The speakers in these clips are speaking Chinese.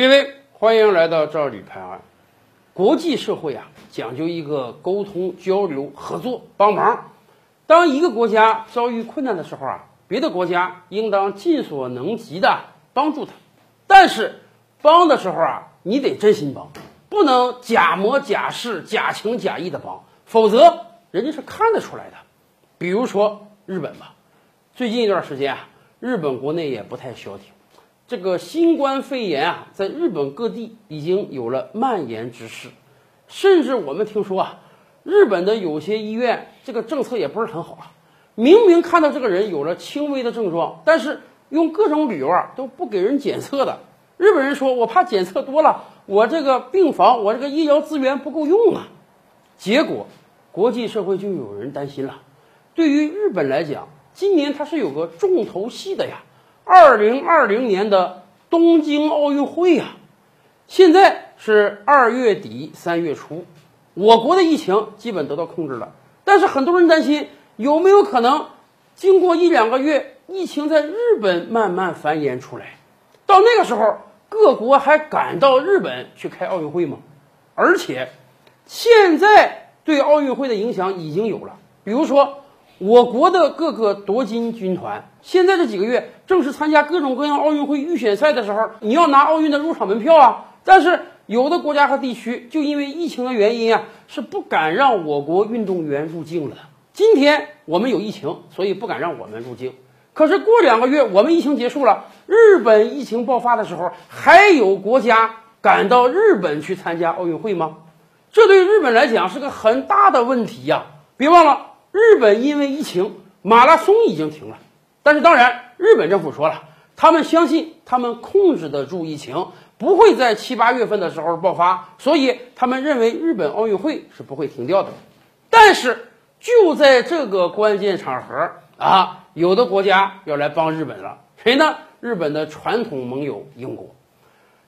各位，欢迎来到赵李拍案。国际社会啊，讲究一个沟通、交流、合作、帮忙。当一个国家遭遇困难的时候啊，别的国家应当尽所能及的帮助他。但是，帮的时候啊，你得真心帮，不能假模假式、假情假意的帮，否则人家是看得出来的。比如说日本吧，最近一段时间啊，日本国内也不太消停。这个新冠肺炎啊，在日本各地已经有了蔓延之势，甚至我们听说啊，日本的有些医院这个政策也不是很好啊。明明看到这个人有了轻微的症状，但是用各种理由啊都不给人检测的。日本人说：“我怕检测多了，我这个病房，我这个医疗资源不够用啊。”结果，国际社会就有人担心了。对于日本来讲，今年它是有个重头戏的呀。二零二零年的东京奥运会呀，现在是二月底三月初，我国的疫情基本得到控制了，但是很多人担心有没有可能经过一两个月，疫情在日本慢慢繁衍出来，到那个时候各国还敢到日本去开奥运会吗？而且现在对奥运会的影响已经有了，比如说。我国的各个夺金军团，现在这几个月正是参加各种各样奥运会预选赛的时候，你要拿奥运的入场门票啊。但是有的国家和地区就因为疫情的原因啊，是不敢让我国运动员入境了。今天我们有疫情，所以不敢让我们入境。可是过两个月我们疫情结束了，日本疫情爆发的时候，还有国家敢到日本去参加奥运会吗？这对日本来讲是个很大的问题呀！别忘了。日本因为疫情，马拉松已经停了。但是当然，日本政府说了，他们相信他们控制得住疫情，不会在七八月份的时候爆发，所以他们认为日本奥运会是不会停掉的。但是就在这个关键场合啊，有的国家要来帮日本了，谁呢？日本的传统盟友英国。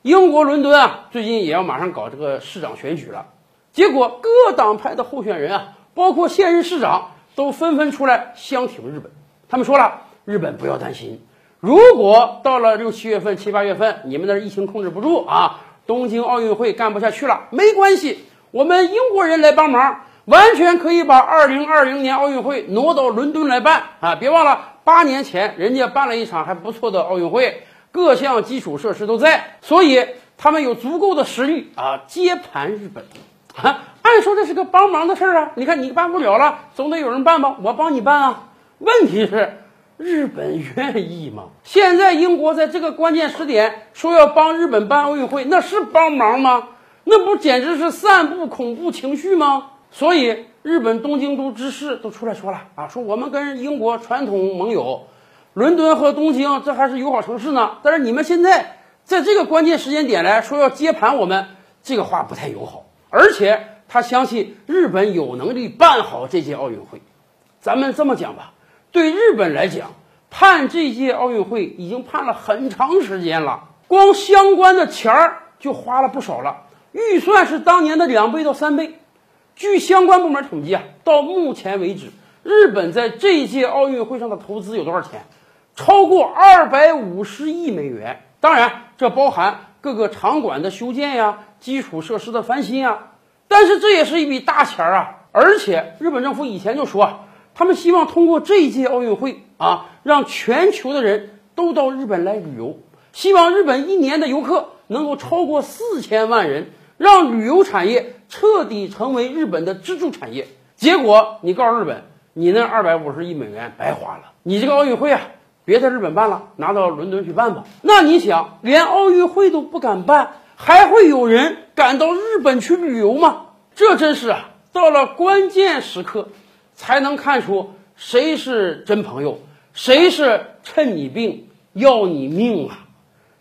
英国伦敦啊，最近也要马上搞这个市长选举了，结果各党派的候选人啊。包括现任市长都纷纷出来相挺日本，他们说了，日本不要担心，如果到了六七月份、七八月份，你们那疫情控制不住啊，东京奥运会干不下去了，没关系，我们英国人来帮忙，完全可以把二零二零年奥运会挪到伦敦来办啊！别忘了，八年前人家办了一场还不错的奥运会，各项基础设施都在，所以他们有足够的实力啊，接盘日本。啊，说这是个帮忙的事儿啊！你看你办不了了，总得有人办吧？我帮你办啊！问题是，日本愿意吗？现在英国在这个关键时点说要帮日本办奥运会，那是帮忙吗？那不简直是散布恐怖情绪吗？所以，日本东京都知事都出来说了啊，说我们跟英国传统盟友，伦敦和东京这还是友好城市呢。但是你们现在在这个关键时间点来说要接盘我们，这个话不太友好。而且他相信日本有能力办好这届奥运会。咱们这么讲吧，对日本来讲，盼这届奥运会已经盼了很长时间了，光相关的钱儿就花了不少了，预算是当年的两倍到三倍。据相关部门统计啊，到目前为止，日本在这届奥运会上的投资有多少钱？超过二百五十亿美元。当然，这包含各个场馆的修建呀。基础设施的翻新啊，但是这也是一笔大钱儿啊！而且日本政府以前就说，他们希望通过这一届奥运会啊，让全球的人都到日本来旅游，希望日本一年的游客能够超过四千万人，让旅游产业彻底成为日本的支柱产业。结果你告诉日本，你那二百五十亿美元白花了，你这个奥运会啊，别在日本办了，拿到伦敦去办吧。那你想，连奥运会都不敢办？还会有人敢到日本去旅游吗？这真是啊，到了关键时刻，才能看出谁是真朋友，谁是趁你病要你命啊！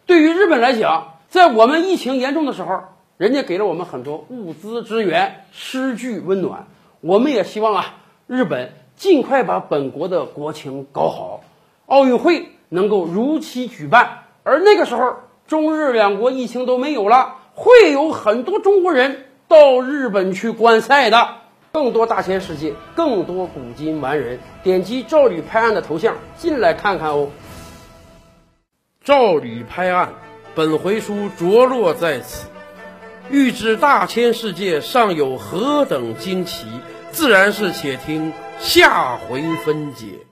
对于日本来讲，在我们疫情严重的时候，人家给了我们很多物资支援、诗句温暖。我们也希望啊，日本尽快把本国的国情搞好，奥运会能够如期举办，而那个时候。中日两国疫情都没有了，会有很多中国人到日本去观赛的。更多大千世界，更多古今完人，点击赵吕拍案的头像进来看看哦。赵吕拍案，本回书着落在此。欲知大千世界尚有何等惊奇，自然是且听下回分解。